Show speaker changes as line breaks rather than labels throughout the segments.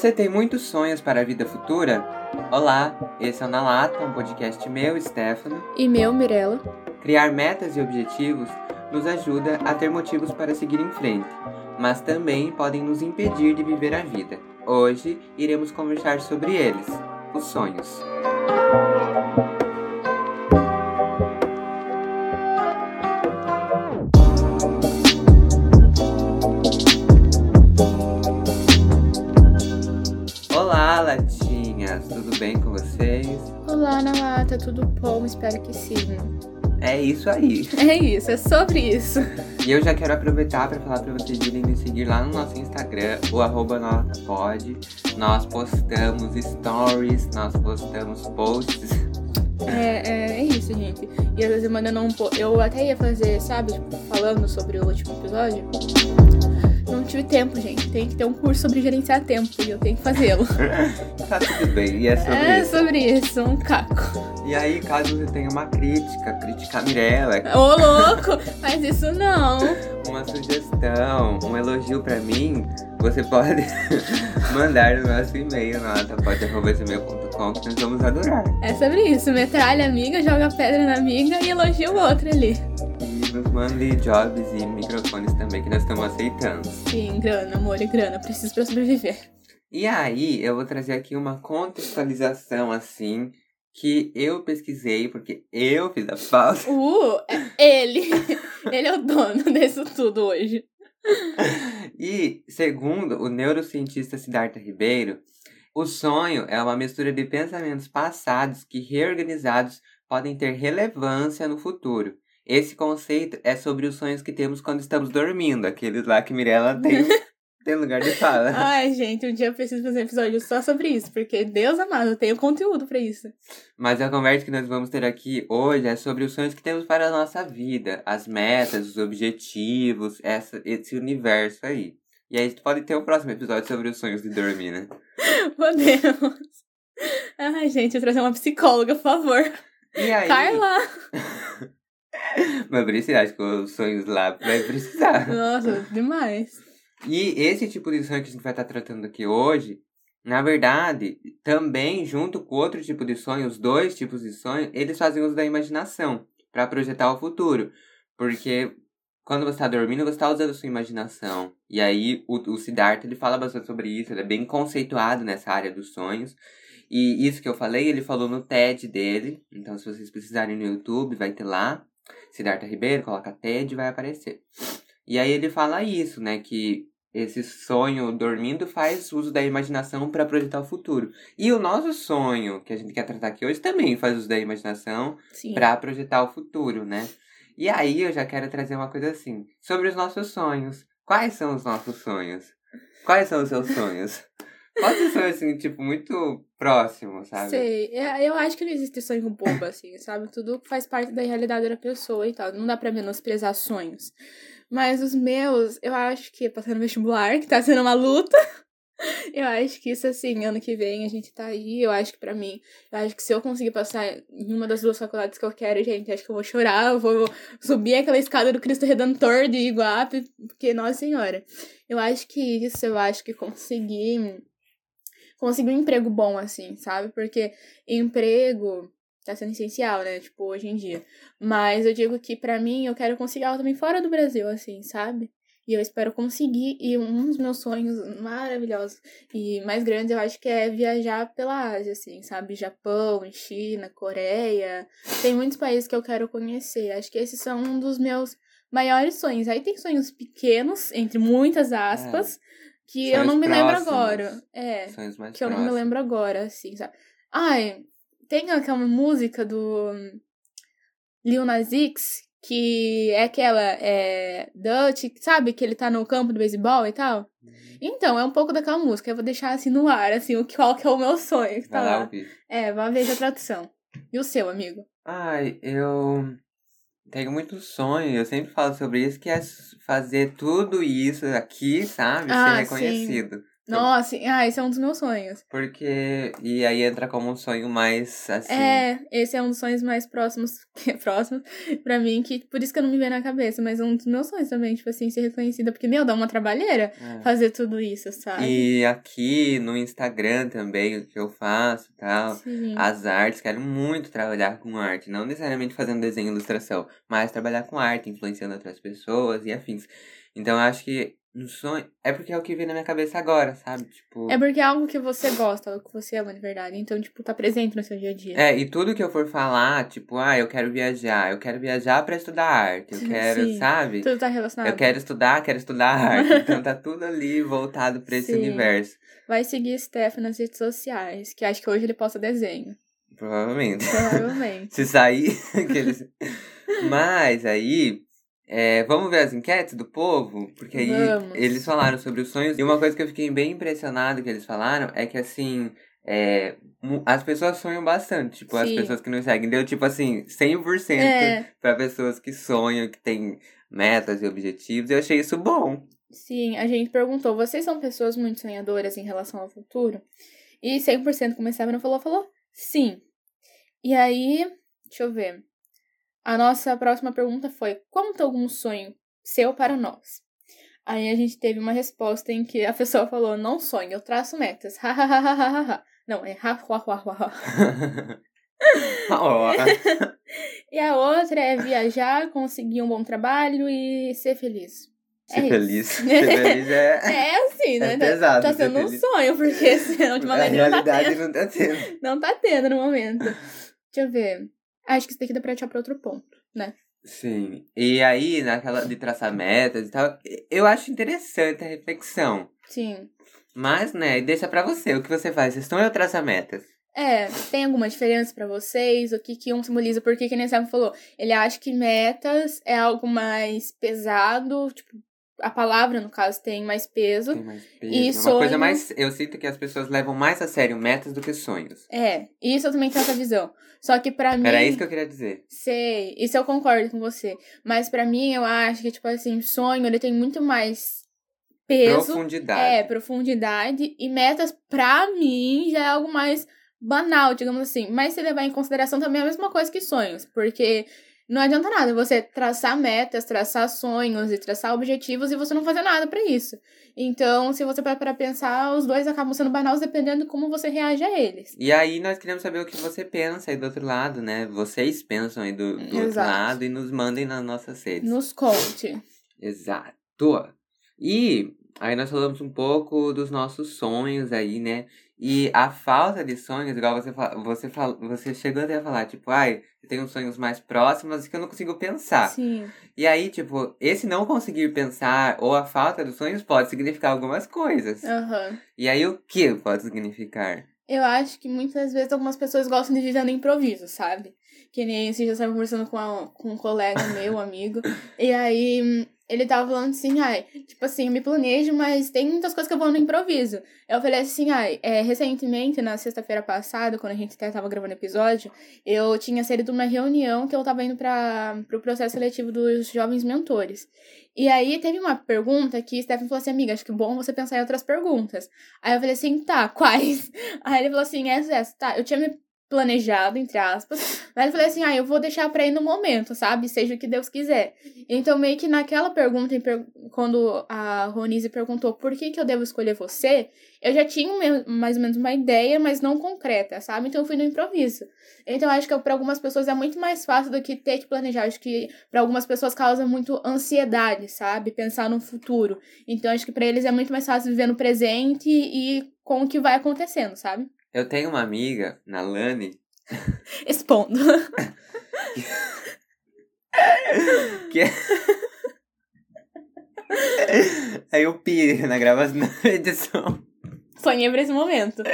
Você tem muitos sonhos para a vida futura? Olá, esse é o Na Lata, um podcast meu, Stefano.
E meu, Mirella.
Criar metas e objetivos nos ajuda a ter motivos para seguir em frente, mas também podem nos impedir de viver a vida. Hoje iremos conversar sobre eles, os sonhos. Tudo
bom? Espero que sim.
É isso aí.
É isso, é sobre isso.
E eu já quero aproveitar para falar para vocês irem me seguir lá no nosso Instagram, o arroba notapod. Nós postamos stories, nós postamos posts.
É, é, é isso, gente. E às vezes eu mandando um po- Eu até ia fazer, sabe, tipo, falando sobre o último episódio. Tive tempo, gente. Tem que ter um curso sobre gerenciar tempo e eu tenho que fazê-lo.
tá tudo bem, e é sobre
é
isso.
sobre isso, um caco.
E aí, caso você tenha uma crítica, criticar a Mirella,
Ô, louco! Faz isso não.
uma sugestão, um elogio pra mim, você pode mandar no nosso e-mail, notapod.gmail.com, que nós vamos adorar.
É sobre isso. Metralha amiga, joga pedra na amiga e elogia o outro ali.
E nos mande jobs e microfones também, que nós estamos aceitando.
Sim, grana, amor e grana. Preciso pra sobreviver.
E aí, eu vou trazer aqui uma contextualização, assim, que eu pesquisei, porque eu fiz a pausa.
Uh, é ele. Ele é o dono disso tudo hoje.
E, segundo o neurocientista Siddhartha Ribeiro, o sonho é uma mistura de pensamentos passados que, reorganizados, podem ter relevância no futuro. Esse conceito é sobre os sonhos que temos quando estamos dormindo, aqueles lá que Mirella tem, tem lugar de fala.
Ai, gente, um dia eu preciso fazer um episódio só sobre isso, porque Deus amado, eu tenho conteúdo pra isso.
Mas a conversa que nós vamos ter aqui hoje é sobre os sonhos que temos para a nossa vida, as metas, os objetivos, essa, esse universo aí. E aí pode ter o próximo episódio sobre os sonhos de dormir, né?
Podemos. Ai, gente, eu trazer uma psicóloga, por favor.
E aí...
Carla!
Mas precisa, acho que os sonhos lá vai precisar.
Nossa, demais.
E esse tipo de sonho que a gente vai estar tratando aqui hoje, na verdade, também junto com outro tipo de sonho, os dois tipos de sonho, eles fazem uso da imaginação para projetar o futuro. Porque quando você está dormindo, você está usando a sua imaginação. E aí o, o Siddhartha ele fala bastante sobre isso, ele é bem conceituado nessa área dos sonhos. E isso que eu falei, ele falou no TED dele. Então, se vocês precisarem no YouTube, vai ter lá. Siddhartha Ribeiro, coloca TED vai aparecer. E aí ele fala isso, né? Que esse sonho dormindo faz uso da imaginação para projetar o futuro. E o nosso sonho, que a gente quer tratar aqui hoje, também faz uso da imaginação para projetar o futuro, né? E aí eu já quero trazer uma coisa assim, sobre os nossos sonhos. Quais são os nossos sonhos? Quais são os seus sonhos? Pode ser assim, tipo, muito próximo, sabe?
Sei, É, eu acho que não existe sonho bobo, assim, sabe? Tudo faz parte da realidade da pessoa e tal. Não dá pra menosprezar sonhos. Mas os meus, eu acho que passando no vestibular, que tá sendo uma luta. Eu acho que isso, assim, ano que vem a gente tá aí. Eu acho que pra mim, eu acho que se eu conseguir passar em uma das duas faculdades que eu quero, gente, acho que eu vou chorar. Eu vou subir aquela escada do Cristo Redentor de Iguape, porque, nossa senhora. Eu acho que isso, eu acho que conseguir conseguir um emprego bom, assim, sabe? Porque emprego tá sendo essencial, né? Tipo, hoje em dia. Mas eu digo que pra mim eu quero conseguir algo também fora do Brasil, assim, sabe? E eu espero conseguir. E um dos meus sonhos maravilhosos e mais grandes eu acho que é viajar pela Ásia, assim, sabe? Japão, China, Coreia. Tem muitos países que eu quero conhecer. Acho que esses são um dos meus maiores sonhos. Aí tem sonhos pequenos, entre muitas aspas. Que eu
Sonhos
não me lembro
próximos.
agora. É que eu não me
próximos.
lembro agora, assim, sabe? Ai, tem aquela música do Lil Nas X, que é aquela, é, Dutch, sabe? Que ele tá no campo do beisebol e tal. Então, é um pouco daquela música. Eu vou deixar assim no ar, assim, o qual que é o meu sonho que tá
Vai lá
lá.
ouvir.
É, vá ver a tradução. E o seu, amigo?
Ai, eu tenho muito sonho, eu sempre falo sobre isso, que é fazer tudo isso aqui, sabe?
Ah,
Ser reconhecido.
Nossa, ah, esse é um dos meus sonhos.
Porque. E aí entra como um sonho mais assim.
É, esse é um dos sonhos mais próximos, é próximo pra mim, que por isso que eu não me vejo na cabeça, mas é um dos meus sonhos também, tipo assim, ser reconhecida, porque, meu, dá uma trabalheira
É.
fazer tudo isso, sabe?
E aqui no Instagram também, o que eu faço e tal.
Sim.
As artes, quero muito trabalhar com arte. Não necessariamente fazendo desenho e ilustração, mas trabalhar com arte, influenciando outras pessoas e afins. Então eu acho que um sonho. É porque é o que vem na minha cabeça agora, sabe? Tipo.
É porque é algo que você gosta, algo que você ama de verdade. Então, tipo, tá presente no seu dia a dia.
É, e tudo que eu for falar, tipo, ah, eu quero viajar, eu quero viajar pra estudar arte, eu quero,
Sim.
sabe?
Tudo tá relacionado.
Eu quero estudar, quero estudar arte. Então tá tudo ali voltado pra esse universo.
Vai seguir Steph nas redes sociais, que acho que hoje ele posta desenho.
Provavelmente.
Provavelmente.
Se sair, aqueles. Mas aí. É, vamos ver as enquetes do povo? Porque aí
Vamos.
eles falaram sobre os sonhos. E uma coisa que eu fiquei bem impressionado que eles falaram é que assim. é, as pessoas sonham bastante, tipo, as
Sim.
pessoas que não seguem. Deu tipo assim, 100%
É.
pra pessoas que sonham, que têm metas e objetivos. Eu achei isso bom.
Sim, a gente perguntou, vocês são pessoas muito sonhadoras em relação ao futuro? E 100% começaram não falou, falou sim. E aí, deixa eu ver. A nossa próxima pergunta foi: conta algum sonho seu para nós? Aí a gente teve uma resposta em que a pessoa falou: não sonho, eu traço metas. Hahaha. Não, é ha, ha, ha, ha, ha. E a outra é viajar, conseguir um bom trabalho e ser feliz.
ser
É
feliz. Ser feliz é.
É assim, né?
É
Tá-
pesado
tá sendo um
feliz.
sonho, porque senão,
A
ultimamente não tá
realidade
tendo.
não tá tendo.
Não tá tendo no momento. Deixa eu ver. Acho que isso daqui dá pra achar pra outro ponto, né?
Sim. E aí, naquela de traçar metas e tal, eu acho interessante a reflexão.
Sim.
Mas, né, deixa pra você. O que você faz? Vocês estão eu traçar metas.
É, tem alguma diferença pra vocês? O que que um simboliza? Porque, que nem Sam falou, ele acha que metas é algo mais pesado, tipo, a palavra, no caso, tem mais peso.
Tem mais peso.
E
é uma
sonho-
coisa mais. Eu sinto que as pessoas levam mais a sério metas do que sonhos.
É, isso eu também tenho essa visão. Só que pra mim.
Era isso que eu queria dizer.
Sei, isso eu concordo com você. Mas pra mim, eu acho que, tipo assim, sonho, ele tem muito mais peso.
Profundidade.
É, profundidade. E metas, pra mim, já é algo mais banal, digamos assim. Mas se levar em consideração também é a mesma coisa que sonhos. Porque não adianta nada você traçar metas, traçar sonhos e traçar objetivos e você não fazer nada pra isso. Então, se você parar pra pensar, os dois acabam sendo banais dependendo de como você reage a eles.
E aí nós queremos saber o que você pensa aí do outro lado, né? Vocês pensam aí do, do outro lado e nos mandem nas nossas redes.
Nos conte.
Exato. E aí nós falamos um pouco dos nossos sonhos aí, né? E a falta de sonhos, igual você fa- você fal- você chegou até a falar, tipo, ai, eu tenho sonhos mais próximos que eu não consigo pensar.
Sim.
E aí, tipo, esse não conseguir pensar ou a falta dos sonhos pode significar algumas coisas.
Aham.
E aí o que pode significar?
Eu acho que muitas vezes algumas pessoas gostam de viver no improviso, sabe? Que nem dia eu estava conversando com, a- com um colega meu, amigo, e aí ele tava falando assim, ai, tipo assim, eu me planejo, mas tem muitas coisas que eu vou no improviso. Eu falei assim, ai, é, recentemente, na sexta-feira passada, quando a gente até tava gravando episódio, eu tinha saído de uma reunião que eu tava indo para pro processo seletivo dos jovens mentores. E aí teve uma pergunta que Stephen falou assim, amiga, acho que é bom você pensar em outras perguntas. Aí eu falei assim, tá, quais? Aí ele falou assim, essa, essa, tá, eu tinha me planejado, entre aspas, mas eu falei assim, ah, eu vou deixar pra ir no momento, sabe? Seja o que Deus quiser. Então, meio que naquela pergunta, quando a Ronise perguntou por que, que eu devo escolher você, eu já tinha mais ou menos uma ideia, mas não concreta, sabe? Então, eu fui no improviso. Então, acho que para algumas pessoas é muito mais fácil do que ter que planejar. Acho que para algumas pessoas causa muito ansiedade, sabe? Pensar no futuro. Então, acho que para eles é muito mais fácil viver no presente e com o que vai acontecendo, sabe?
Eu tenho uma amiga, Nalane,
Expondo.
que. Aí eu pirei na gravação na edição.
Sonhei pra esse momento.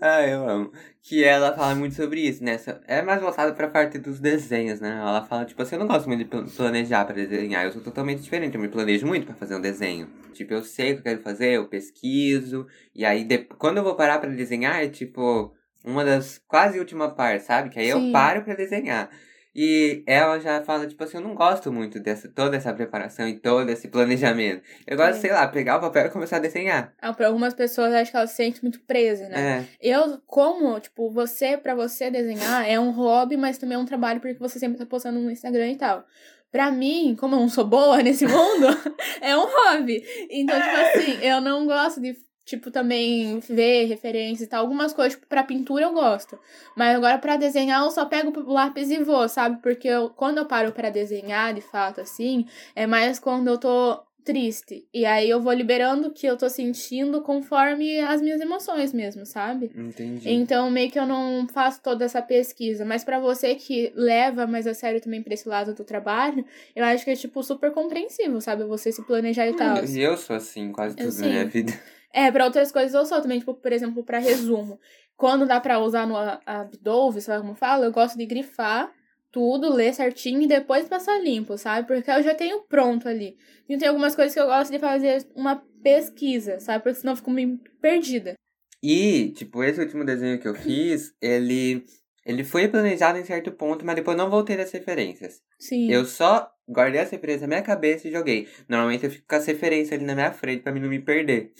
Ah, eu amo. Que ela fala muito sobre isso, né? É mais voltada pra parte dos desenhos, né? Ela fala, tipo assim, eu não gosto muito de pl- planejar pra desenhar. Eu sou totalmente diferente. Eu me planejo muito pra fazer um desenho. Tipo, eu sei o que eu quero fazer, eu pesquiso. E aí, de- quando eu vou parar pra desenhar, é tipo uma das quase última parte, sabe? Que aí eu
Sim.
paro pra desenhar. E ela já fala, tipo assim, eu não gosto muito dessa toda essa preparação e todo esse planejamento. Eu gosto,
É.
sei lá, pegar o papel e começar a desenhar.
Ah, pra algumas pessoas, acho que elas se sentem muito presas, né?
É.
Eu, como, tipo, você, pra você desenhar, é um hobby, mas também é um trabalho porque você sempre tá postando no Instagram e tal. Pra mim, como eu não sou boa nesse mundo, é um hobby. Então, tipo assim, eu não gosto de, tipo, também ver referências e tal. Algumas coisas, tipo, pra pintura eu gosto. Mas agora pra desenhar eu só pego o lápis e vou, sabe? Porque eu, quando eu paro pra desenhar, de fato, assim, é mais quando eu tô triste. E aí eu vou liberando o que eu tô sentindo conforme as minhas emoções mesmo, sabe?
Entendi.
Então, meio que eu não faço toda essa pesquisa. Mas pra você que leva mais a sério também pra esse lado do trabalho, eu acho que é, tipo, super compreensível, sabe? Você se planejar e tal.
E eu sou assim, quase tudo na minha vida.
É, pra outras coisas eu sou também, tipo, por exemplo, pra resumo. Quando dá pra usar no A- Adobe, sabe como fala? Eu gosto de grifar tudo, ler certinho e depois passar limpo, sabe? Porque eu já tenho pronto ali. E tem algumas coisas que eu gosto de fazer uma pesquisa, sabe? Porque senão eu fico meio perdida.
E, tipo, esse último desenho que eu fiz, ele. Ele foi planejado em certo ponto, mas depois eu não voltei das referências.
Sim.
Eu só guardei as referências na minha cabeça e joguei. Normalmente eu fico com as referências ali na minha frente pra mim não me perder.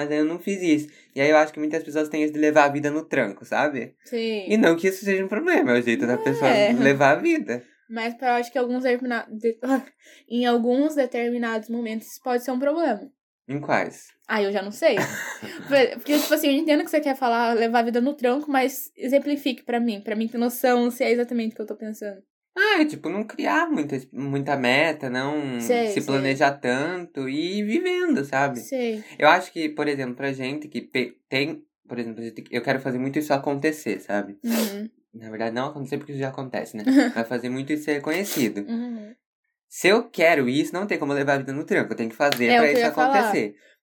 Mas aí eu não fiz isso. E aí eu acho que muitas pessoas têm isso de levar a vida no tranco, sabe?
Sim.
E não que isso seja um problema, é o jeito da pessoa
É.
levar a vida.
Mas eu acho que alguns determina... em alguns determinados momentos isso pode ser um problema.
Em quais?
Ah, eu já não sei. Porque, tipo assim, eu entendo que você quer falar, levar a vida no tranco, mas exemplifique pra mim, pra mim ter noção se é exatamente o que eu tô pensando.
Ah, é tipo, não criar muita, muita meta, não
Sei,
se
sei.
planejar tanto e ir vivendo, sabe?
Sei.
Eu acho que, por exemplo, pra gente que tem. Por exemplo, eu quero fazer muito isso acontecer, sabe?
Uhum.
Na verdade, não acontecer porque isso já acontece, né? Mas fazer muito isso ser reconhecido.
Uhum.
Se eu quero isso, não tem como levar a vida no tranco. Eu tenho que fazer
É
pra isso
ia falar.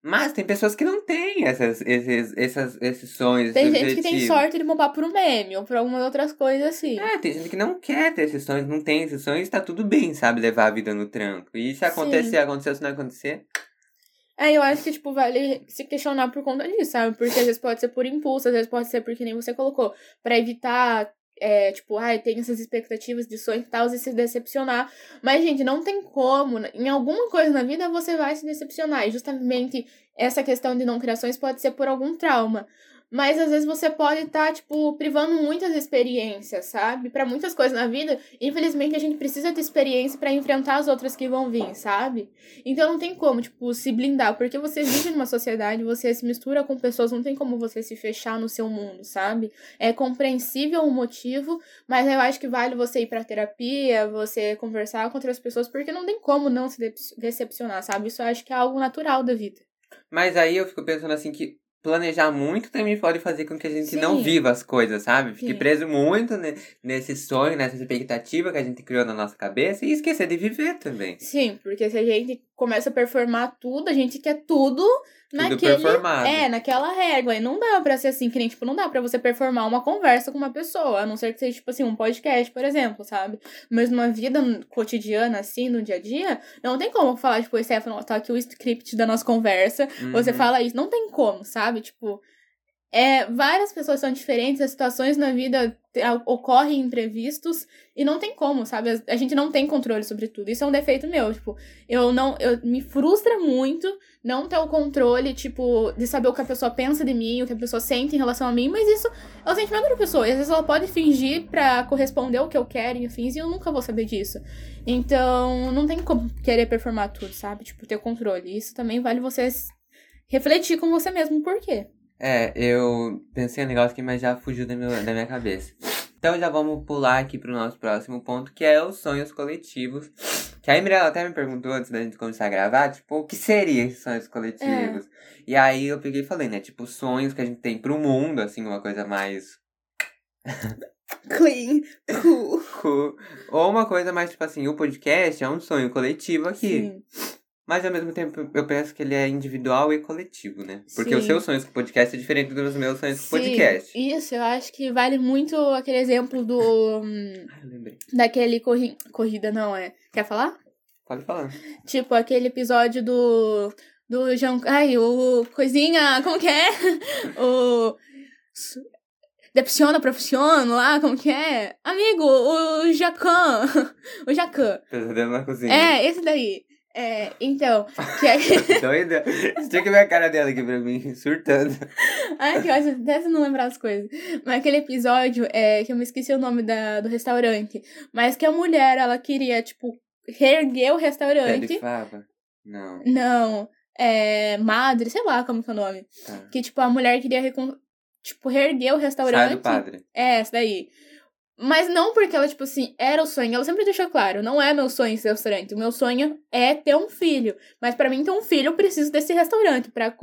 Mas tem pessoas que não têm essas, esses, essas, esses sonhos,
Tem gente que tem sorte de bombar por um meme ou por algumas outras coisas assim.
É, tem gente que não quer ter esses sonhos, não tem esses sonhos, tá tudo bem, sabe? Levar a vida no tranco. E se acontecer,
Sim.
aconteceu, se não acontecer.
Aí eu acho que, tipo, vale se questionar por conta disso, sabe? Porque às vezes pode ser por impulso, às vezes pode ser porque nem você colocou, pra evitar, é, tipo, ai, tem essas expectativas de sonho e tal, e se decepcionar. Mas, gente, não tem como. né? Em alguma coisa na vida você vai se decepcionar. E justamente essa questão de não criações pode ser por algum trauma. Mas às vezes você pode estar, tipo, privando muitas experiências, sabe? Pra muitas coisas na vida, infelizmente a gente precisa de experiência pra enfrentar as outras que vão vir, sabe? Então não tem como, tipo, se blindar, porque você vive numa sociedade, você se mistura com pessoas, não tem como você se fechar no seu mundo, sabe? É compreensível o motivo, mas eu acho que vale você ir pra terapia, você conversar com outras pessoas, porque não tem como não se decepcionar, sabe? Isso eu acho que é algo natural da vida.
Mas aí eu fico pensando assim que planejar muito também pode fazer com que a gente
Sim.
não viva as coisas, sabe? Fique
Sim. preso
preso muito nesse sonho, nessa expectativa que a gente criou na nossa cabeça e esquecer de viver também.
Sim, porque se a gente começa a performar tudo, a gente quer tudo naquele.
performado.
É, naquela régua. E não dá pra ser assim, que nem, tipo, não dá pra você performar uma conversa com uma pessoa. A não ser que seja, tipo assim, um podcast, por exemplo, sabe? Mas numa vida cotidiana, assim, no dia a dia, não tem como falar, tipo, Stefano, tá aqui o script da nossa conversa. Você
Uhum.
fala isso. Não tem como, sabe? Tipo. É, várias pessoas são diferentes, as situações na vida ocorrem imprevistos e não tem como, sabe? A, gente não tem controle sobre tudo. Isso é um defeito meu, tipo, eu não, eu me frustra muito não ter o controle, tipo, de saber o que a pessoa pensa de mim, o que a pessoa sente em relação a mim, mas isso é o sentimento da pessoa. E às vezes ela pode fingir pra corresponder ao que eu quero, enfim, e eu nunca vou saber disso. Então, não tem como querer performar tudo, sabe? Tipo, ter controle. Isso também vale você refletir com você mesmo por quê.
É, eu pensei um negócio aqui, mas já fugiu da, meu, da minha cabeça. Então já vamos pular aqui pro nosso próximo ponto, que é os sonhos coletivos. Que a Mirella até me perguntou antes da gente começar a gravar, tipo, o que seria esses sonhos coletivos? E aí eu peguei e falei, né, tipo, sonhos que a gente tem pro mundo, assim, uma coisa mais
Clean, cool.
cool. Ou uma coisa mais, tipo assim, o podcast é um sonho coletivo aqui.
Sim.
Mas ao mesmo tempo eu penso que ele é individual e coletivo, né? Porque os
Sim.
seus sonhos com podcast é diferente dos meus sonhos com
Sim,
podcast.
Isso, eu acho que vale muito aquele exemplo do.
Ah, eu lembrei.
daquele corri... corrida, não é? Quer falar?
Pode falar.
Tipo, aquele episódio do. Do Jean. Ai, o. Coisinha. Como que é? O. Depressiona, profissiono lá, como que é? Amigo, o Jacan. o Jacan.
Pesadelo na cozinha.
É, esse daí. É, então, que é...
Doida. Você tinha que ver a cara dela aqui pra mim, surtando.
Ai, que ótimo, até se não lembrar as coisas. Mas aquele episódio, é, que eu me esqueci o nome da, do restaurante, mas que a mulher, ela queria, tipo, reerguer o restaurante.
Não.
Não, é, madre, sei lá como que é o nome.
Tá.
Que, tipo, a mulher queria, recon... tipo, reerguer o restaurante.
Sai do padre.
É, essa daí. Mas não porque ela, tipo assim, era o sonho. Ela sempre deixou claro, não é meu sonho ser restaurante. O meu sonho é ter um filho. Mas pra mim ter um filho, eu preciso desse restaurante. Pra,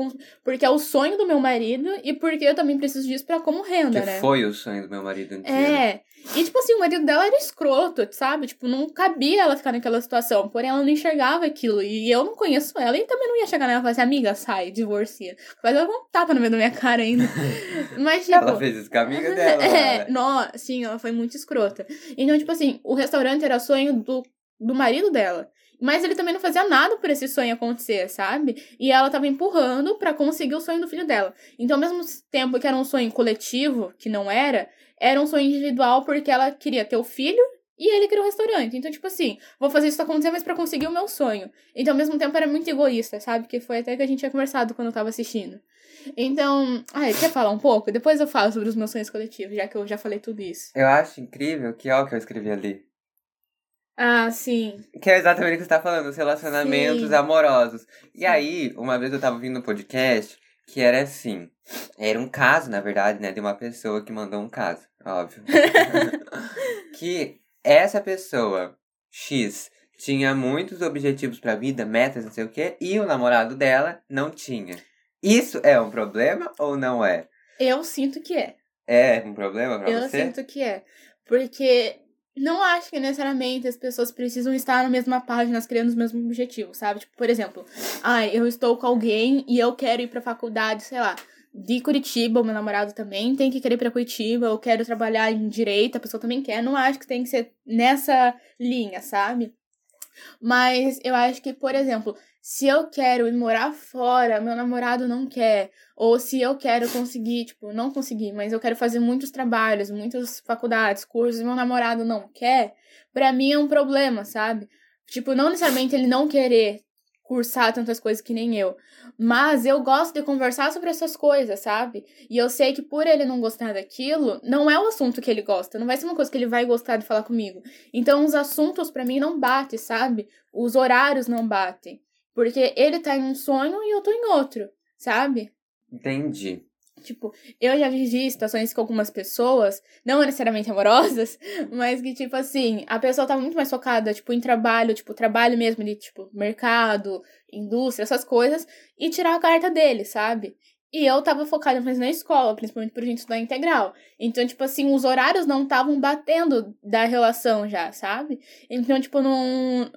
porque é o sonho do meu marido e porque eu também preciso disso pra como renda,
Que
né?
foi o sonho do meu marido inteiro.
É. E, tipo assim, o marido dela era escroto, sabe? Tipo, não cabia ela ficar naquela situação. Porém, ela não enxergava aquilo. E eu não conheço ela. E também não ia chegar nela e falar assim, amiga, sai, divorcia. Mas ela um tapa no meio da minha cara ainda. Mas, tipo...
Ela fez isso com a amiga dela.
É,
cara.
nó, sim, ela foi muito escrota. Então, tipo assim, o restaurante era sonho do, do marido dela. Mas ele também não fazia nada por esse sonho acontecer, sabe? E ela tava empurrando pra conseguir o sonho do filho dela. Então, ao mesmo tempo que era um sonho coletivo, que não era, era um sonho individual porque ela queria ter o filho e ele queria o restaurante. Então, tipo assim, vou fazer isso acontecer, mas pra conseguir o meu sonho. Então, ao mesmo tempo, era muito egoísta, sabe? Que foi até que a gente tinha conversado quando eu tava assistindo. Então, ai, quer falar um pouco? Depois eu falo sobre os meus sonhos coletivos, já que eu já falei tudo isso.
Eu acho incrível que, ó, o que eu escrevi ali.
Ah, sim.
Que é exatamente o que você tá falando, os relacionamentos
Sim.
amorosos. E
Sim.
aí, uma vez eu tava ouvindo um podcast que era assim. Era um caso, na verdade, né? De uma pessoa que mandou um caso, óbvio. que essa pessoa, X, tinha muitos objetivos pra vida, metas, não sei o quê, e o namorado dela não tinha. Isso é um problema ou não é?
Eu sinto que é.
É um problema pra
eu
você?
sinto que é. Porque não acho que necessariamente as pessoas precisam estar na mesma página, criando os mesmos objetivos, sabe? Tipo, por exemplo, ai, eu estou com alguém e eu quero ir pra faculdade, sei lá, de Curitiba, o meu namorado também tem que querer ir pra Curitiba, eu quero trabalhar em direito, a pessoa também quer. Não acho que tem que ser nessa linha, sabe? Mas eu acho que, por exemplo, se eu quero ir morar fora, meu namorado não quer. Ou se eu quero conseguir, tipo, não conseguir, mas eu quero fazer muitos trabalhos, muitas faculdades, cursos, meu namorado não quer, pra mim é um problema, sabe? Tipo, não necessariamente ele não querer cursar tantas coisas que nem eu. Mas eu gosto de conversar sobre essas coisas, sabe? E eu sei que por ele não gostar daquilo, não é o assunto que ele gosta, não vai ser uma coisa que ele vai gostar de falar comigo. Então os assuntos pra mim não batem, sabe? Os horários não batem. Porque ele tá em um sonho e eu tô em outro, sabe?
Entendi.
Tipo, eu já vivi situações com algumas pessoas, não necessariamente amorosas, mas que, tipo assim, a pessoa tá muito mais focada, tipo, em trabalho, tipo, trabalho mesmo de, tipo, mercado, indústria, essas coisas, e tirar a carta dele, sabe? E eu tava focada mais na escola, principalmente por gente estudar integral. Então, tipo assim, os horários não estavam batendo da relação já, sabe? Então, tipo, não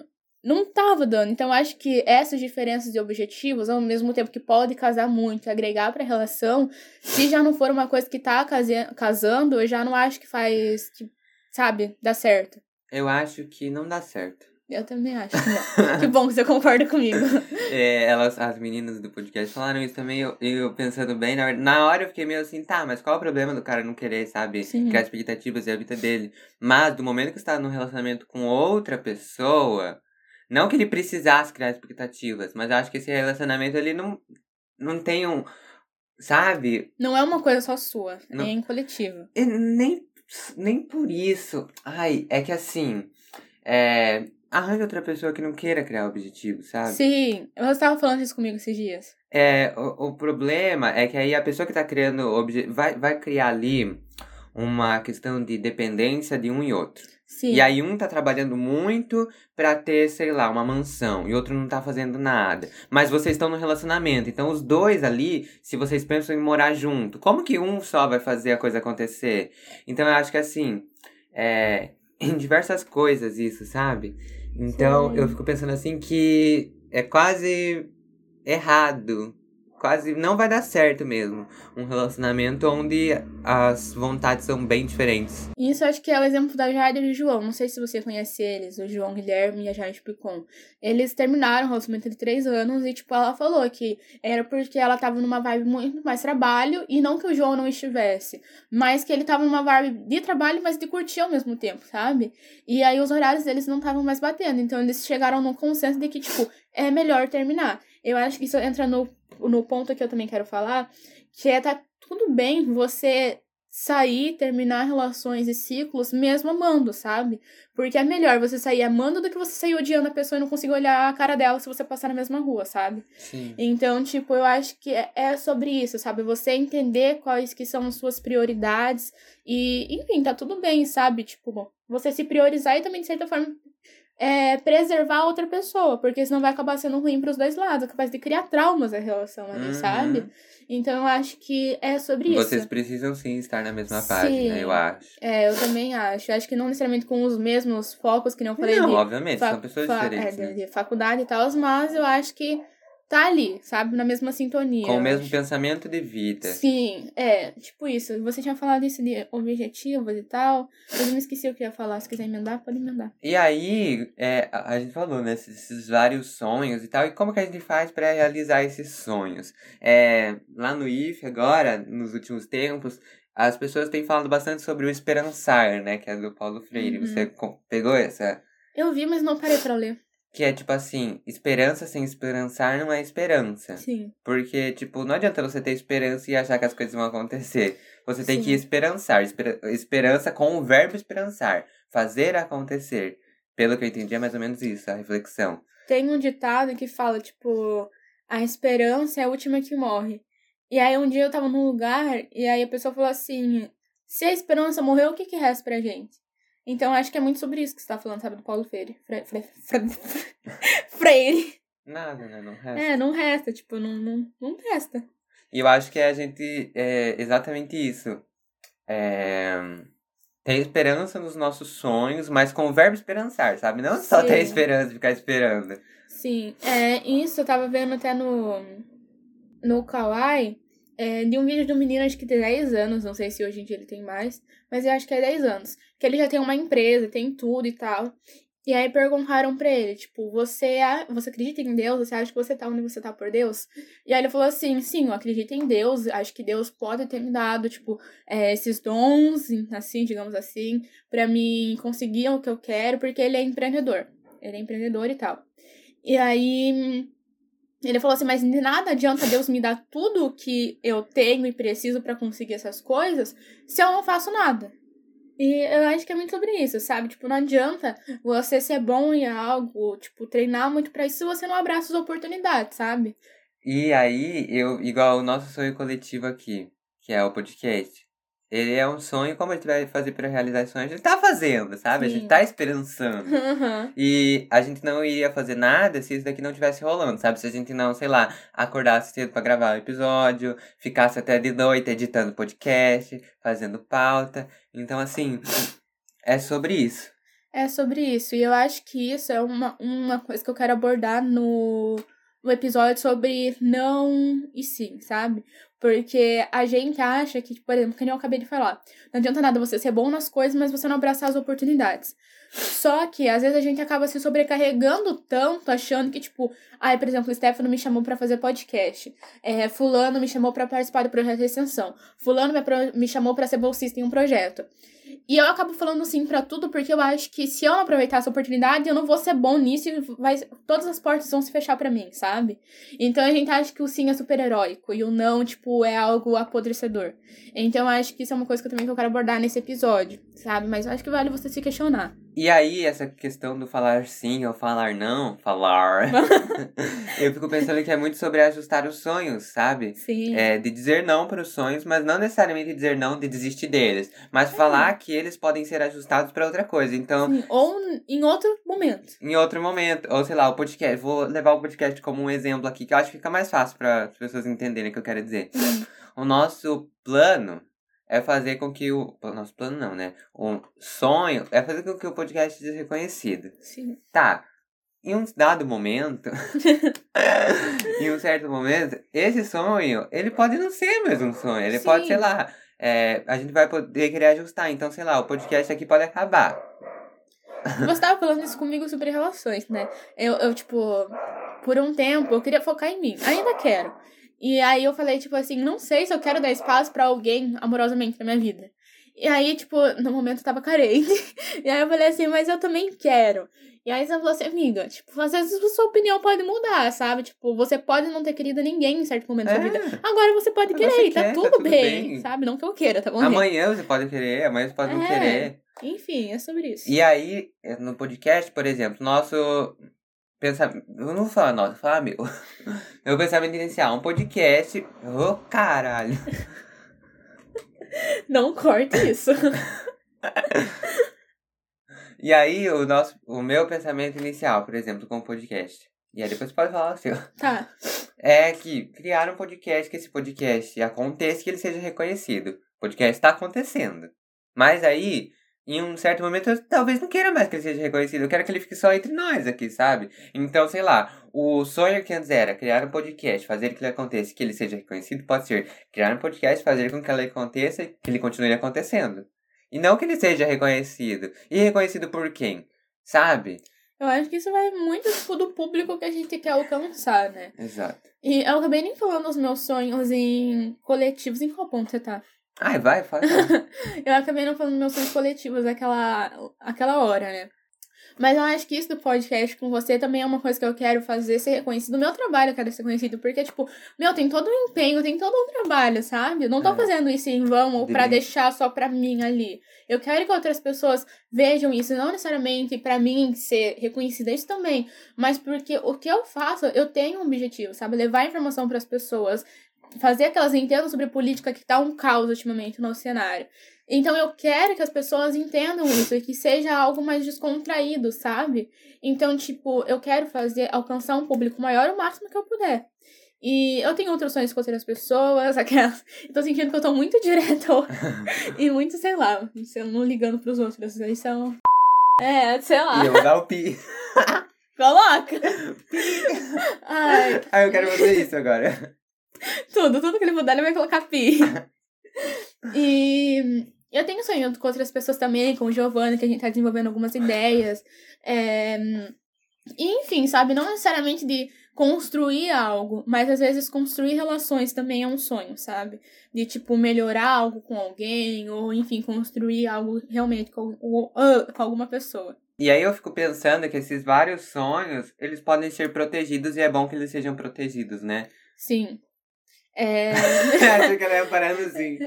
não tava dando. Então, acho que essas diferenças de objetivos, ao mesmo tempo que pode casar muito, agregar pra relação, se já não for uma coisa que tá case- casando, eu já não acho que faz, que, sabe, dá certo.
Eu acho que não dá certo.
Eu também acho que não. que bom que você concorda comigo.
É, elas, as meninas do podcast falaram isso também, eu, eu pensando bem, na, hora- na hora eu fiquei meio assim, tá, mas qual é o problema do cara não querer, sabe,
Sim.
criar expectativas e a vida dele? Mas do momento que você tá num relacionamento com outra pessoa, não que ele precisasse criar expectativas, mas eu acho que esse relacionamento ele não, não tem um, sabe,
Não é uma coisa só sua,
Não.
é em coletivo.
e nem, nem por isso. Ai, é que assim, é, arranja outra pessoa que não queira criar objetivos, sabe?
Sim, você tava falando isso comigo esses dias.
É, o, o problema é que aí a pessoa que tá criando obje vai, vai criar ali uma questão de dependência de um e outro.
Sim.
E aí um tá trabalhando muito pra ter, sei lá, uma mansão e outro não tá fazendo nada. Mas vocês estão no relacionamento, então os dois ali, se vocês pensam em morar junto, como que um só vai fazer a coisa acontecer? Então eu acho que assim, é, em diversas coisas isso, sabe? Então
Sim.
eu fico pensando assim que é quase errado quase não vai dar certo mesmo. Um relacionamento onde as vontades são bem diferentes.
Isso acho que é o exemplo da Jade e do João. Não sei se você conhece eles, o João Guilherme e a Jade Picon. Eles terminaram o relacionamento de três anos e, tipo, ela falou que era porque ela tava numa vibe muito mais trabalho e não que o João não estivesse, mas que ele tava numa vibe de trabalho, mas de curtir ao mesmo tempo, sabe? E aí os horários deles não estavam mais batendo. Então eles chegaram num consenso de que, tipo, é melhor terminar. Eu acho que isso entra no no ponto que eu também quero falar, que é tá tudo bem você sair, terminar relações e ciclos mesmo amando, sabe? Porque é melhor você sair amando do que você sair odiando a pessoa e não conseguir olhar a cara dela se você passar na mesma rua, sabe?
Sim.
Então, tipo, eu acho que é, é sobre isso, sabe? Você entender quais que são as suas prioridades e, enfim, tá tudo bem, sabe? Tipo, você se priorizar e também, de certa forma, é, preservar a outra pessoa, porque senão vai acabar sendo ruim para os dois lados, é capaz de criar traumas a relação ali, uhum. sabe? Então eu acho que é sobre
Vocês
isso.
Vocês precisam sim estar na mesma sim. página, eu acho.
É, eu também acho. Eu acho que não necessariamente com os mesmos focos que não falei.
Não, obviamente, são pessoas diferentes.
É,
né?
de faculdade e tal, mas eu acho que tá ali, sabe? Na mesma sintonia.
Com o mesmo acho. pensamento de vida.
Sim, é, tipo isso. Você tinha falado isso de objetivos e tal. Eu não esqueci o que ia falar. Se quiser emendar, pode emendar.
E aí, é, a gente falou, né? Esses, vários sonhos e tal. E como que a gente faz para realizar esses sonhos? É, lá no IF, agora, nos últimos tempos, as pessoas têm falado bastante sobre o esperançar, né? Que é do Paulo Freire. Uhum. Você pegou essa?
Eu vi, mas não parei pra ler.
Que é tipo assim, esperança sem esperançar não é esperança.
Sim.
Porque, tipo, não adianta você ter esperança e achar que as coisas vão acontecer. Você tem Sim. que esperançar. Esper esperança com o verbo esperançar. Fazer acontecer. Pelo que eu entendi, é mais ou menos isso, a reflexão.
Tem um ditado que fala, tipo, a esperança é a última que morre. E aí um dia eu tava num lugar e aí a pessoa falou assim: se a esperança morreu, o que, que resta pra gente? Então acho que é muito sobre isso que você tá falando, sabe, do Paulo Freire. Fre, fre, fre, Freire.
Nada, né? Não resta.
É, não resta, tipo, não, não, não resta.
E eu acho que a gente é exatamente isso. É, ter esperança nos nossos sonhos, mas com o verbo esperançar, sabe? Não só Sim. ter esperança e ficar esperando.
Sim, é isso eu tava vendo até no, no Kawaii é, de um vídeo de um menino, acho que tem 10 anos, não sei se hoje em dia ele tem mais, mas eu acho que é 10 anos. Que ele já tem uma empresa, tem tudo e tal. E aí perguntaram pra ele, tipo, você, você acredita em Deus? Você acha que você tá onde você tá por Deus? E aí ele falou assim, sim, eu acredito em Deus, acho que Deus pode ter me dado, tipo, é, esses dons, assim, digamos assim, para mim conseguir o que eu quero, porque ele é empreendedor. Ele é empreendedor e tal. E aí ele falou assim: Mas nada adianta Deus me dar tudo que eu tenho e preciso para conseguir essas coisas se eu não faço nada. E eu acho que é muito sobre isso, sabe? Tipo, não adianta você ser bom em algo, tipo, treinar muito para isso se você não abraça as oportunidades, sabe?
E aí, eu, igual o nosso sonho coletivo aqui, que é o podcast. Ele é um sonho, como a gente vai fazer para realizar esse sonho? A gente tá fazendo, sabe? Sim. A gente tá esperançando.
Uhum.
E a gente não iria fazer nada se isso daqui não tivesse rolando, sabe? Se a gente não, sei lá, acordasse cedo para gravar o episódio, ficasse até de noite editando podcast, fazendo pauta. Então, assim, é sobre isso.
É sobre isso. E eu acho que isso é uma, uma coisa que eu quero abordar no, no episódio sobre não e sim, sabe? Porque a gente acha que, por exemplo, que nem eu acabei de falar, não adianta nada você ser bom nas coisas, mas você não abraçar as oportunidades. Só que, às vezes, a gente acaba se sobrecarregando tanto, achando que, tipo, ai, por exemplo, o Stefano me chamou para fazer podcast. É, fulano me chamou para participar do projeto de extensão. Fulano me, me chamou para ser bolsista em um projeto. E eu acabo falando sim para tudo porque eu acho que se eu não aproveitar essa oportunidade, eu não vou ser bom nisso e vai, todas as portas vão se fechar para mim, sabe? Então a gente acha que o sim é super heróico e o não, tipo, é algo apodrecedor. Então eu acho que isso é uma coisa que eu também que eu quero abordar nesse episódio, sabe? Mas eu acho que vale você se questionar.
E aí, essa questão do falar sim ou falar não, falar. eu fico pensando que é muito sobre ajustar os sonhos, sabe?
Sim.
É, de dizer não para os sonhos, mas não necessariamente dizer não de desistir deles. Mas é. falar que eles podem ser ajustados para outra coisa. Então.
Sim, ou em outro momento.
Em outro momento. Ou sei lá, o podcast. Vou levar o podcast como um exemplo aqui, que eu acho que fica mais fácil para as pessoas entenderem o que eu quero dizer. O nosso plano é fazer com que o. Nosso plano não, né? O sonho é fazer com que o podcast seja reconhecido.
Sim.
Tá. em um dado momento, em um certo momento, esse sonho, ele pode não ser mais um sonho. Ele
Sim.
pode, sei lá, é, a gente vai poder querer ajustar. Então, sei lá, o podcast aqui pode acabar.
Você tava falando isso comigo sobre relações, né? Eu, eu, tipo, por um tempo, eu queria focar em mim. Ainda quero. E aí eu falei, tipo assim, não sei se eu quero dar espaço pra alguém amorosamente na minha vida. E aí, tipo, no momento eu tava carente. E aí eu falei assim, mas eu também quero. E aí você falou assim, amiga, tipo, às vezes a sua opinião pode mudar, sabe? Tipo, você pode não ter querido ninguém em certo momento da sua vida.
É,
Agora você pode
Agora
querer,
você
tá
quer, tá
tudo,
tudo
bem,
bem.
sabe? Não que eu queira, tá bom?
amanhã você pode querer, amanhã você pode não
É.
querer.
Enfim, é sobre isso.
E aí, no podcast, por exemplo, nosso pensamento. Eu não vou falar nosso, vou falar meu. Meu pensamento inicial, um podcast. Ô, caralho.
Não corte isso.
E aí, o, nosso, o meu pensamento inicial, por exemplo, com o podcast. E aí depois você pode falar o seu.
tá.
É que criar um podcast, que esse podcast aconteça, que ele seja reconhecido. O podcast está acontecendo. Mas aí, em um certo momento, eu talvez não queira mais que ele seja reconhecido. Eu quero que ele fique só entre nós aqui, sabe? Então, sei lá, o sonho que antes era criar um podcast, fazer que ele aconteça, que ele seja reconhecido, pode ser criar um podcast, fazer com que ele aconteça e que ele continue acontecendo. E não que ele seja reconhecido. E reconhecido por quem? Sabe?
Eu acho que isso vai muito tipo, do público que a gente quer alcançar, né?
Exato.
E eu acabei nem falando os meus sonhos em coletivos. Em qual ponto você tá?
Ai, vai, fala.
Eu acabei não falando meus sonhos coletivos aquela, aquela hora, né? Mas eu acho que isso do podcast com você também é uma coisa que eu quero fazer, ser reconhecido. O meu trabalho eu quero ser reconhecido, porque, tipo, meu, tem todo um empenho, tem todo um trabalho, sabe? Eu não tô
É.
fazendo isso em vão ou pra deixar só pra mim ali. Eu quero que outras pessoas vejam isso, não necessariamente pra mim ser reconhecida, isso também, mas porque o que eu faço, eu tenho um objetivo, sabe? Levar informação pras pessoas, fazer que elas entendam sobre política que tá um caos ultimamente no cenário. Então eu quero que as pessoas entendam isso e que seja algo mais descontraído, sabe? Então, tipo, eu quero fazer, alcançar um público maior o máximo que eu puder. E eu tenho outros sonhos com outras pessoas, aquelas. Eu tô sentindo que eu tô muito direto e muito, sei lá, não ligando pros outros. Eles são. É, sei lá.
E eu vou dar o pi.
Coloca! Ai,
Ah, eu quero fazer isso agora.
tudo, tudo que ele mudar, ele vai colocar pi. E eu tenho sonhado com outras pessoas também, com o Giovanni, que a gente tá desenvolvendo algumas ideias. É... e, enfim, sabe? Não necessariamente de construir algo, mas às vezes construir relações também é um sonho, sabe? De, tipo, melhorar algo com alguém, ou, enfim, construir algo realmente com, com, ah, com alguma pessoa.
E aí eu fico pensando que esses vários sonhos, eles podem ser protegidos e é bom que eles sejam protegidos, né?
Sim. É...
Acho que ela ia parando assim.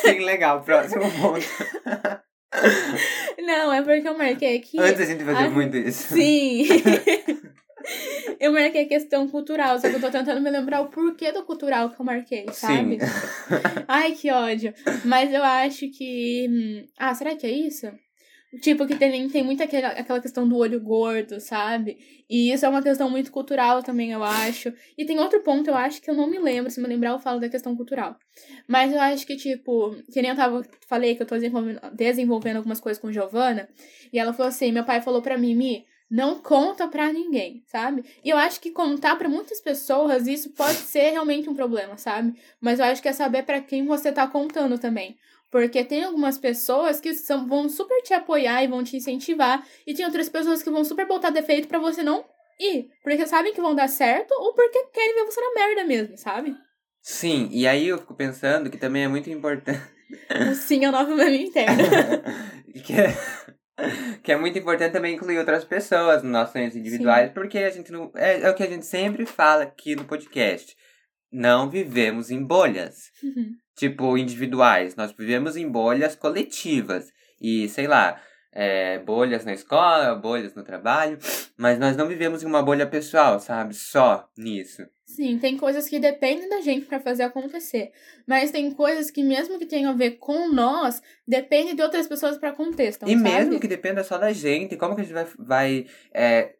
Sim, legal. Próximo ponto.
Não, é porque eu marquei aqui.
Antes a gente fazia
Ai,
muito isso.
Sim. eu marquei a questão cultural, só que eu tô tentando me lembrar o porquê do cultural que eu marquei, sabe?
Sim.
Ai, que ódio. Mas eu acho que. hum, Ah, será que é isso? Tipo, que tem, tem muito aquela, aquela questão do olho gordo, sabe? E isso é uma questão muito cultural também, eu acho. E tem outro ponto, eu acho que eu não me lembro. Se me lembrar, eu falo da questão cultural. Mas eu acho que, tipo, que nem eu tava, falei que eu tô desenvolvendo, desenvolvendo algumas coisas com Giovana. E ela falou assim: meu pai falou pra mim, Mi, não conta pra ninguém, sabe? E eu acho que contar pra muitas pessoas, isso pode ser realmente um problema, sabe? Mas eu acho que é saber pra quem você tá contando também. Porque tem algumas pessoas que são, vão super te apoiar e vão te incentivar. E tem outras pessoas que vão super botar defeito pra você não ir. Porque sabem que vão dar certo ou porque querem ver você na merda mesmo, sabe?
Sim, e aí eu fico pensando que também é muito importante.
O sim é o novo meme interno.
que, é, que é muito importante também incluir outras pessoas nos nossos sonhos individuais, porque a gente não. É, é o que a gente sempre fala aqui no podcast. Não vivemos em bolhas. Tipo, individuais. Nós vivemos em bolhas coletivas. E, sei lá, é, bolhas na escola, bolhas no trabalho. Mas nós não vivemos em uma bolha pessoal, sabe? Só nisso.
Sim, tem coisas que dependem da gente pra fazer acontecer. Mas tem coisas que, mesmo que tenham a ver com nós, depende de outras pessoas pra acontecer.
e mesmo que dependa só da gente, como que a gente vai, vai é,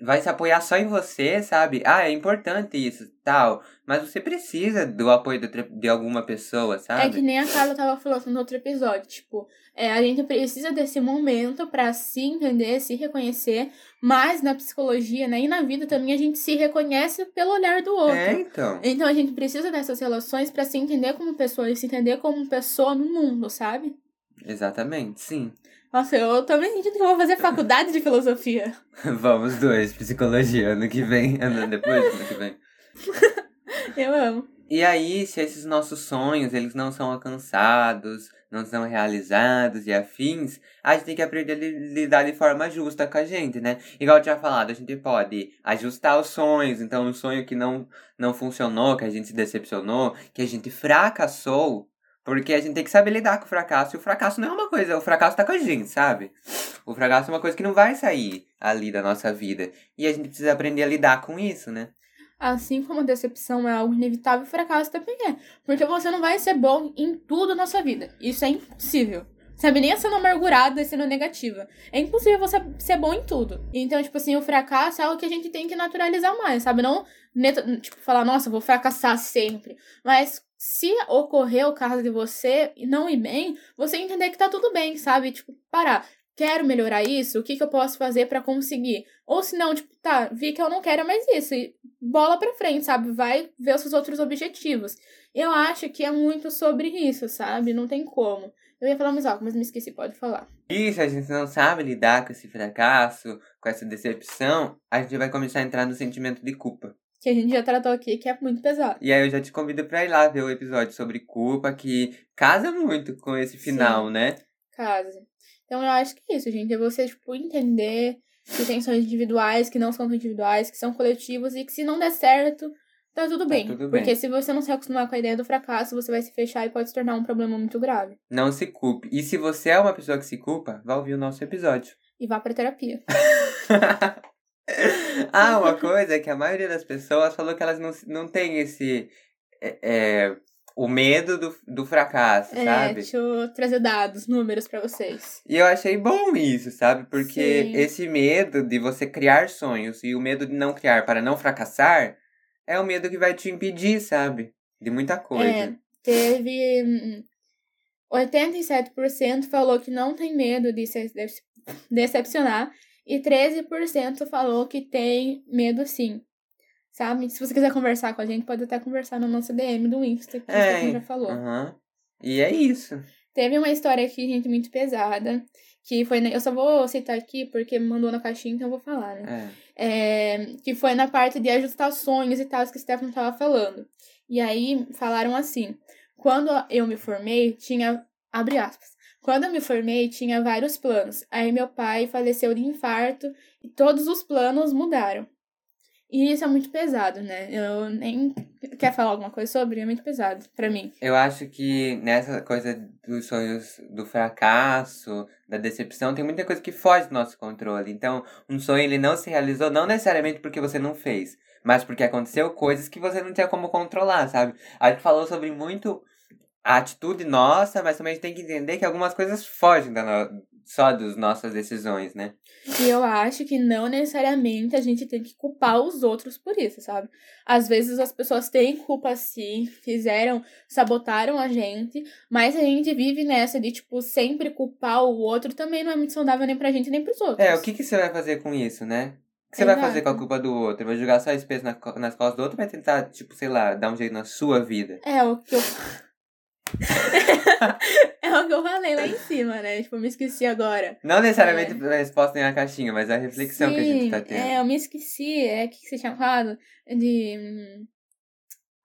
vai se apoiar só em você, sabe? Ah, é importante isso, tal. Mas você precisa do apoio de, de alguma pessoa, sabe?
É que nem a Carla tava falando no outro episódio. Tipo, é, a gente precisa desse momento para se entender, se reconhecer. Mas na psicologia, né? E na vida também a gente se reconhece pelo olhar do outro.
É, então.
Então a gente precisa dessas relações para se entender como pessoa e se entender como pessoa no mundo, sabe?
Exatamente, sim.
Nossa, eu também sentindo que eu vou fazer faculdade de filosofia.
Vamos dois, psicologia, ano que vem, ano depois, ano que vem.
eu amo.
E aí, se esses nossos sonhos, eles não são alcançados, não são realizados e afins, a gente tem que aprender a lidar de forma justa com a gente, né? Igual eu tinha falado, a gente pode ajustar os sonhos, então um sonho que não, não funcionou, que a gente se decepcionou, que a gente fracassou, porque a gente tem que saber lidar com o fracasso. E o fracasso não é uma coisa, o fracasso tá com a gente, sabe? O fracasso é uma coisa que não vai sair ali da nossa vida. E a gente precisa aprender a lidar com isso, né?
Assim como a decepção é algo inevitável, o fracasso também é. Porque você não vai ser bom em tudo na sua vida. Isso é impossível. Sabe, nem sendo amargurada e sendo negativa. É impossível você ser bom em tudo. Então, tipo assim, o fracasso é algo que a gente tem que naturalizar mais, sabe? Não, tipo, falar, nossa, vou fracassar sempre. Mas se ocorrer o caso de você não ir bem, você entender que tá tudo bem, sabe? Tipo, parar. Quero melhorar isso? O que, que eu posso fazer para conseguir? Ou se não, tipo, tá, vi que eu não quero mais isso. E bola pra frente, sabe? Vai ver os seus outros objetivos. Eu acho que é muito sobre isso, sabe? Não tem como. Eu ia falar mais alto, mas me esqueci, pode falar.
Isso, a gente não sabe lidar com esse fracasso, com essa decepção, a gente vai começar a entrar no sentimento de culpa
que a gente já tratou aqui, que é muito pesado.
E aí eu já te convido pra ir lá ver o episódio sobre culpa, que casa muito com esse final, Sim, né?
Casa. Então eu acho que é isso, gente. É você, tipo, entender que tem sonhos individuais, que não são individuais, que são coletivos e que se não der certo, tá tudo tá bem.
Tudo
Porque
bem.
se você não se acostumar com a ideia do fracasso, você vai se fechar e pode se tornar um problema muito grave.
Não se culpe. E se você é uma pessoa que se culpa, vá ouvir o nosso episódio.
E vá pra terapia.
ah, uma coisa é que a maioria das pessoas falou que elas não, não têm esse. É, é, o medo do, do fracasso,
é,
sabe?
Deixa eu trazer dados, números para vocês.
E eu achei bom isso, sabe? Porque Sim. esse medo de você criar sonhos e o medo de não criar para não fracassar é o medo que vai te impedir, sabe? De muita coisa.
É, teve. 87% hum, falou que não tem medo de se decepcionar e 13% falou que tem medo sim. Sabe? Se você quiser conversar com a gente, pode até conversar no nosso DM do Insta, que é, você já falou.
Uhum. E é isso.
Teve uma história aqui, gente, muito pesada. Que foi. Eu só vou citar aqui porque mandou na caixinha, então eu vou falar, né? É. É, que foi na parte de ajustar sonhos e tal, que o Stefano tava falando. E aí falaram assim: quando eu me formei, tinha. Abre aspas. Quando eu me formei, tinha vários planos. Aí meu pai faleceu de infarto e todos os planos mudaram. E isso é muito pesado, né? Eu nem. Quer falar alguma coisa sobre? É muito pesado para mim.
Eu acho que nessa coisa dos sonhos do fracasso, da decepção, tem muita coisa que foge do nosso controle. Então, um sonho ele não se realizou não necessariamente porque você não fez, mas porque aconteceu coisas que você não tinha como controlar, sabe? A gente falou sobre muito a atitude nossa, mas também a gente tem que entender que algumas coisas fogem da no... só das nossas decisões, né?
E eu acho que não necessariamente a gente tem que culpar os outros por isso, sabe? Às vezes as pessoas têm culpa sim, fizeram, sabotaram a gente, mas a gente vive nessa de, tipo, sempre culpar o outro também não é muito saudável nem pra gente nem pros outros.
É, o que, que você vai fazer com isso, né? O que você Exato. vai fazer com a culpa do outro? Vai jogar só esse peso nas costas do outro vai tentar, tipo, sei lá, dar um jeito na sua vida?
É, o que eu. é o que eu falei lá em cima, né? Tipo, eu me esqueci agora.
Não necessariamente é. a resposta na caixinha, mas a reflexão
Sim,
que a gente tá tendo.
É, eu me esqueci. É o que você tinha falado? De. Hum,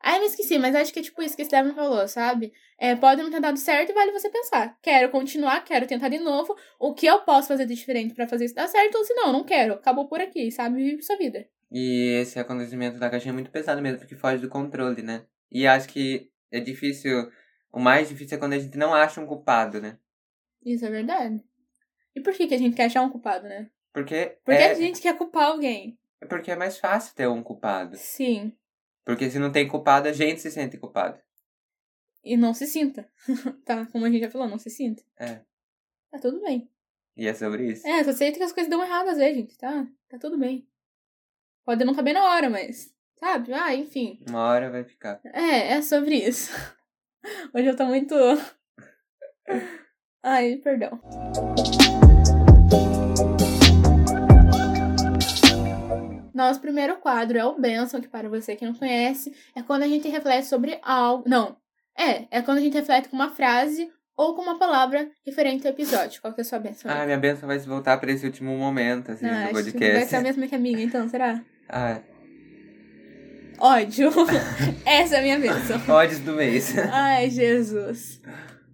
ah, eu me esqueci, mas acho que é tipo isso que o Estevam falou, sabe? É, pode não ter dado certo e vale você pensar. Quero continuar, quero tentar de novo. O que eu posso fazer de diferente para fazer isso dar certo? Ou se não, não quero. Acabou por aqui, sabe? Vive sua vida.
E esse acontecimento da caixinha é muito pesado mesmo, porque foge do controle, né? E acho que é difícil o mais difícil é quando a gente não acha um culpado, né?
Isso é verdade. E por que, que a gente quer achar um culpado, né?
Porque.
Porque
é...
a gente quer culpar alguém.
É porque é mais fácil ter um culpado.
Sim.
Porque se não tem culpado, a gente se sente culpado.
E não se sinta. tá, como a gente já falou, não se sinta.
É.
Tá tudo bem.
E é sobre isso?
É, só sei que as coisas dão errado às vezes, gente. Tá, tá tudo bem. Pode não caber na hora, mas. Sabe? Ah, enfim.
Uma hora vai ficar.
É, é sobre isso. Hoje eu tô muito. Ai, perdão. Nosso primeiro quadro é o Benção, que para você que não conhece, é quando a gente reflete sobre algo. Não. É, é quando a gente reflete com uma frase ou com uma palavra referente ao episódio. Qual que é a sua benção?
Ah, minha benção vai se voltar pra esse último momento, assim,
Ah,
do podcast.
Vai ser a mesma que a minha, então, será?
Ah,
Ódio. Essa é a minha benção.
ódios do mês.
Ai, Jesus.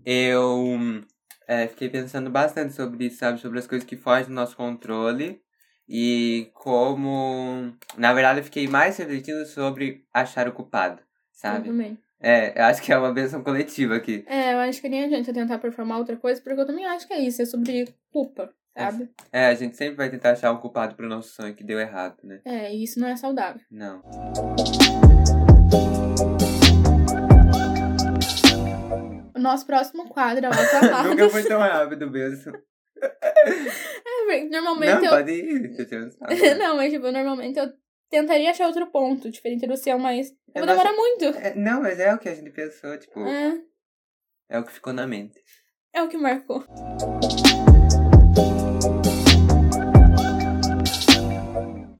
Eu é, fiquei pensando bastante sobre isso, sabe? Sobre as coisas que fogem do nosso controle. E como. Na verdade, eu fiquei mais refletindo sobre achar o culpado,
Eu
sabe?
também.
É, eu acho que é uma benção coletiva aqui.
É, eu acho que nem adianta tentar performar outra coisa, porque eu também acho que é isso, é sobre culpa, sabe?
É, a gente sempre vai tentar achar um culpado pro nosso sonho que deu errado, né?
É, e isso não é saudável.
Não.
O nosso próximo quadro é o aclamado.
Nunca foi tão rápido mesmo.
É, normalmente
Não,
eu.
pode ir.
Não, mas tipo, normalmente eu tentaria achar outro ponto, diferente do seu, mas. Eu vou demorar muito.
É, não, mas é o que a gente pensou, tipo,
É,
é o que ficou na mente.
é o que marcou.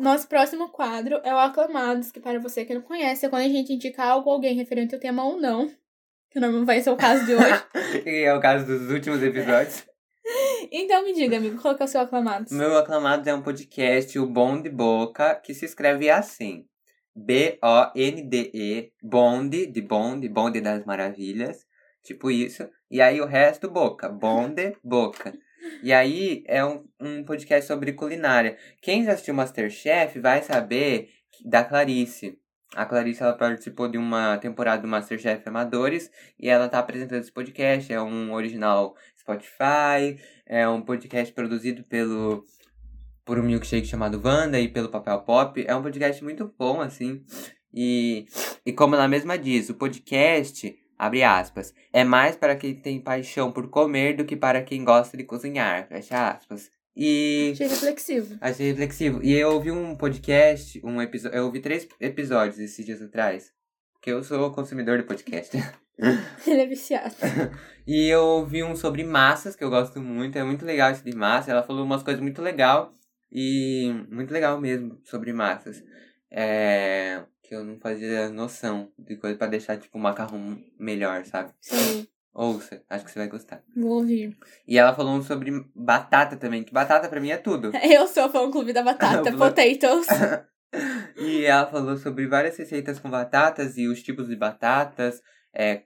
Nosso próximo quadro é o Aclamados, que para você que não conhece, é quando a gente indica algo alguém referente ao tema ou não. Que não vai ser o caso de hoje.
E é o caso dos últimos episódios.
então me diga, amigo, qual que é o seu Aclamados?
Meu Aclamados é um podcast, o Bom de Boca, que se escreve assim. B-O-N-D-E, Bonde, de Bonde, Bonde das Maravilhas. Tipo isso. E aí o resto, Boca. Bonde, Boca. E aí é um, um podcast sobre culinária. Quem já assistiu Masterchef vai saber da Clarice. A Clarice ela participou de uma temporada do Masterchef Amadores e ela tá apresentando esse podcast. É um original Spotify, é um podcast produzido pelo por um milkshake chamado Wanda e pelo Papel Pop. É um podcast muito bom, assim. E, e como ela mesma diz, o podcast, abre aspas, é mais para quem tem paixão por comer do que para quem gosta de cozinhar, fecha aspas. E
Achei reflexivo.
achei reflexivo. E eu ouvi um podcast, um episódio, eu ouvi três episódios esses dias atrás. Porque eu sou consumidor de podcast.
Ele é viciado.
E eu ouvi um sobre massas, que eu gosto muito. É muito legal esse de massa. Ela falou umas coisas muito legal. E muito legal mesmo sobre massas. É, que eu não fazia noção de coisa pra deixar, tipo, o macarrão melhor, sabe?
Sim,
Ouça, acho que você vai gostar.
vou ouvir.
E ela falou sobre batata também, que batata pra mim é tudo.
Eu sou fã clube da batata, potatoes.
E ela falou sobre várias receitas com batatas e os tipos de batatas, é,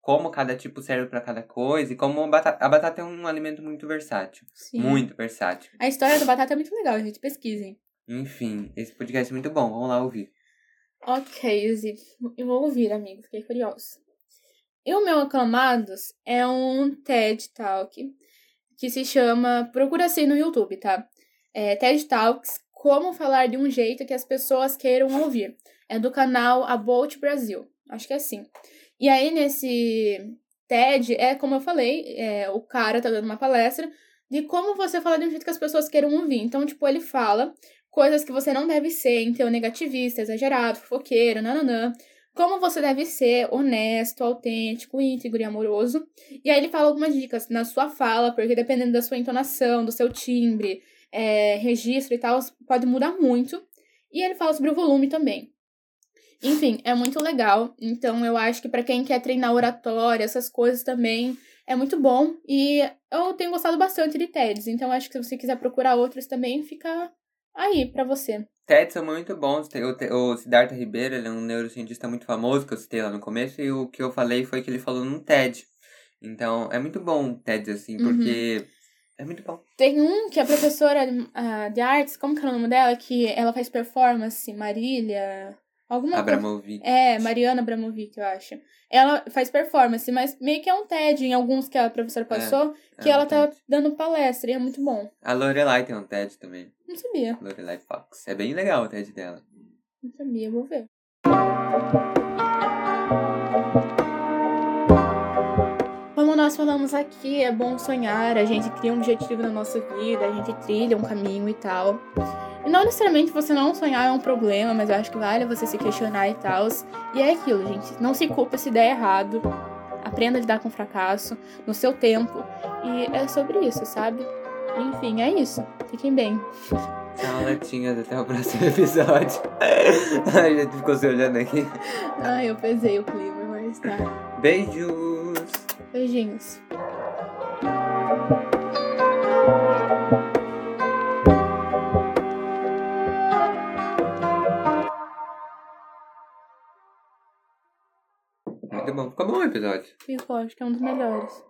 como cada tipo serve pra cada coisa e como a batata, a batata é um alimento muito versátil.
Sim.
Muito versátil.
A história da batata é muito legal, gente. Pesquisem.
Enfim, esse podcast é muito bom, vamos lá ouvir.
Ok, Izzy. Eu vou ouvir, amigo. Fiquei curioso. E o meu Aclamados é um TED Talk que se chama. Procura assim no YouTube, tá? É TED Talks Como Falar de um Jeito que as Pessoas Queiram Ouvir. É do canal About Brasil. Acho que é assim. E aí, nesse TED, é como eu falei, é, o cara tá dando uma palestra de como você falar de um jeito que as pessoas queiram ouvir. Então, tipo, ele fala coisas que você não deve ser, então negativista, exagerado, fofoqueiro, nananã. Como você deve ser honesto, autêntico, íntegro e amoroso. E aí ele fala algumas dicas na sua fala, porque dependendo da sua entonação, do seu timbre, é, registro e tal, pode mudar muito. E ele fala sobre o volume também. Enfim, é muito legal. Então eu acho que para quem quer treinar oratória, essas coisas também é muito bom. E eu tenho gostado bastante de TEDs. Então acho que se você quiser procurar outros também, fica aí pra você.
TED são muito bons. O, o Siddhartha Ribeiro, ele é um neurocientista muito famoso, que eu citei lá no começo, e o que eu falei foi que ele falou num TED. Então, é muito bom TED, assim,
Uhum.
porque é muito bom.
Tem um que a professora ah, de artes, como que é o nome dela? Que ela faz performance, Marília. Alguma coisa.
Abramovic.
É, Mariana Abramovic, eu acho. Ela faz performance, mas meio que é um TED em alguns que a professora passou, que
é um
ela tá
TED.
dando palestra e é muito bom.
A Lorelai tem um TED também.
Não sabia,
Lorelai Fox. É bem legal o TED dela.
não sabia, vou ver. Como nós falamos aqui, é bom sonhar, a gente cria um objetivo na nossa vida, a gente trilha um caminho e tal. E não necessariamente você não sonhar é um problema, mas eu acho que vale você se questionar e tal. E é aquilo, gente. Não se culpa se der errado. Aprenda a lidar com fracasso no seu tempo. E é sobre isso, sabe? Enfim, é isso. Fiquem bem.
Tchau, latinhas. Até o próximo episódio. a gente ficou se olhando aqui.
Ai, eu pesei o clima, mas tá.
Beijos.
Beijinhos.
Bom. Ficou bom o episódio.
Ficou, acho que é um dos melhores.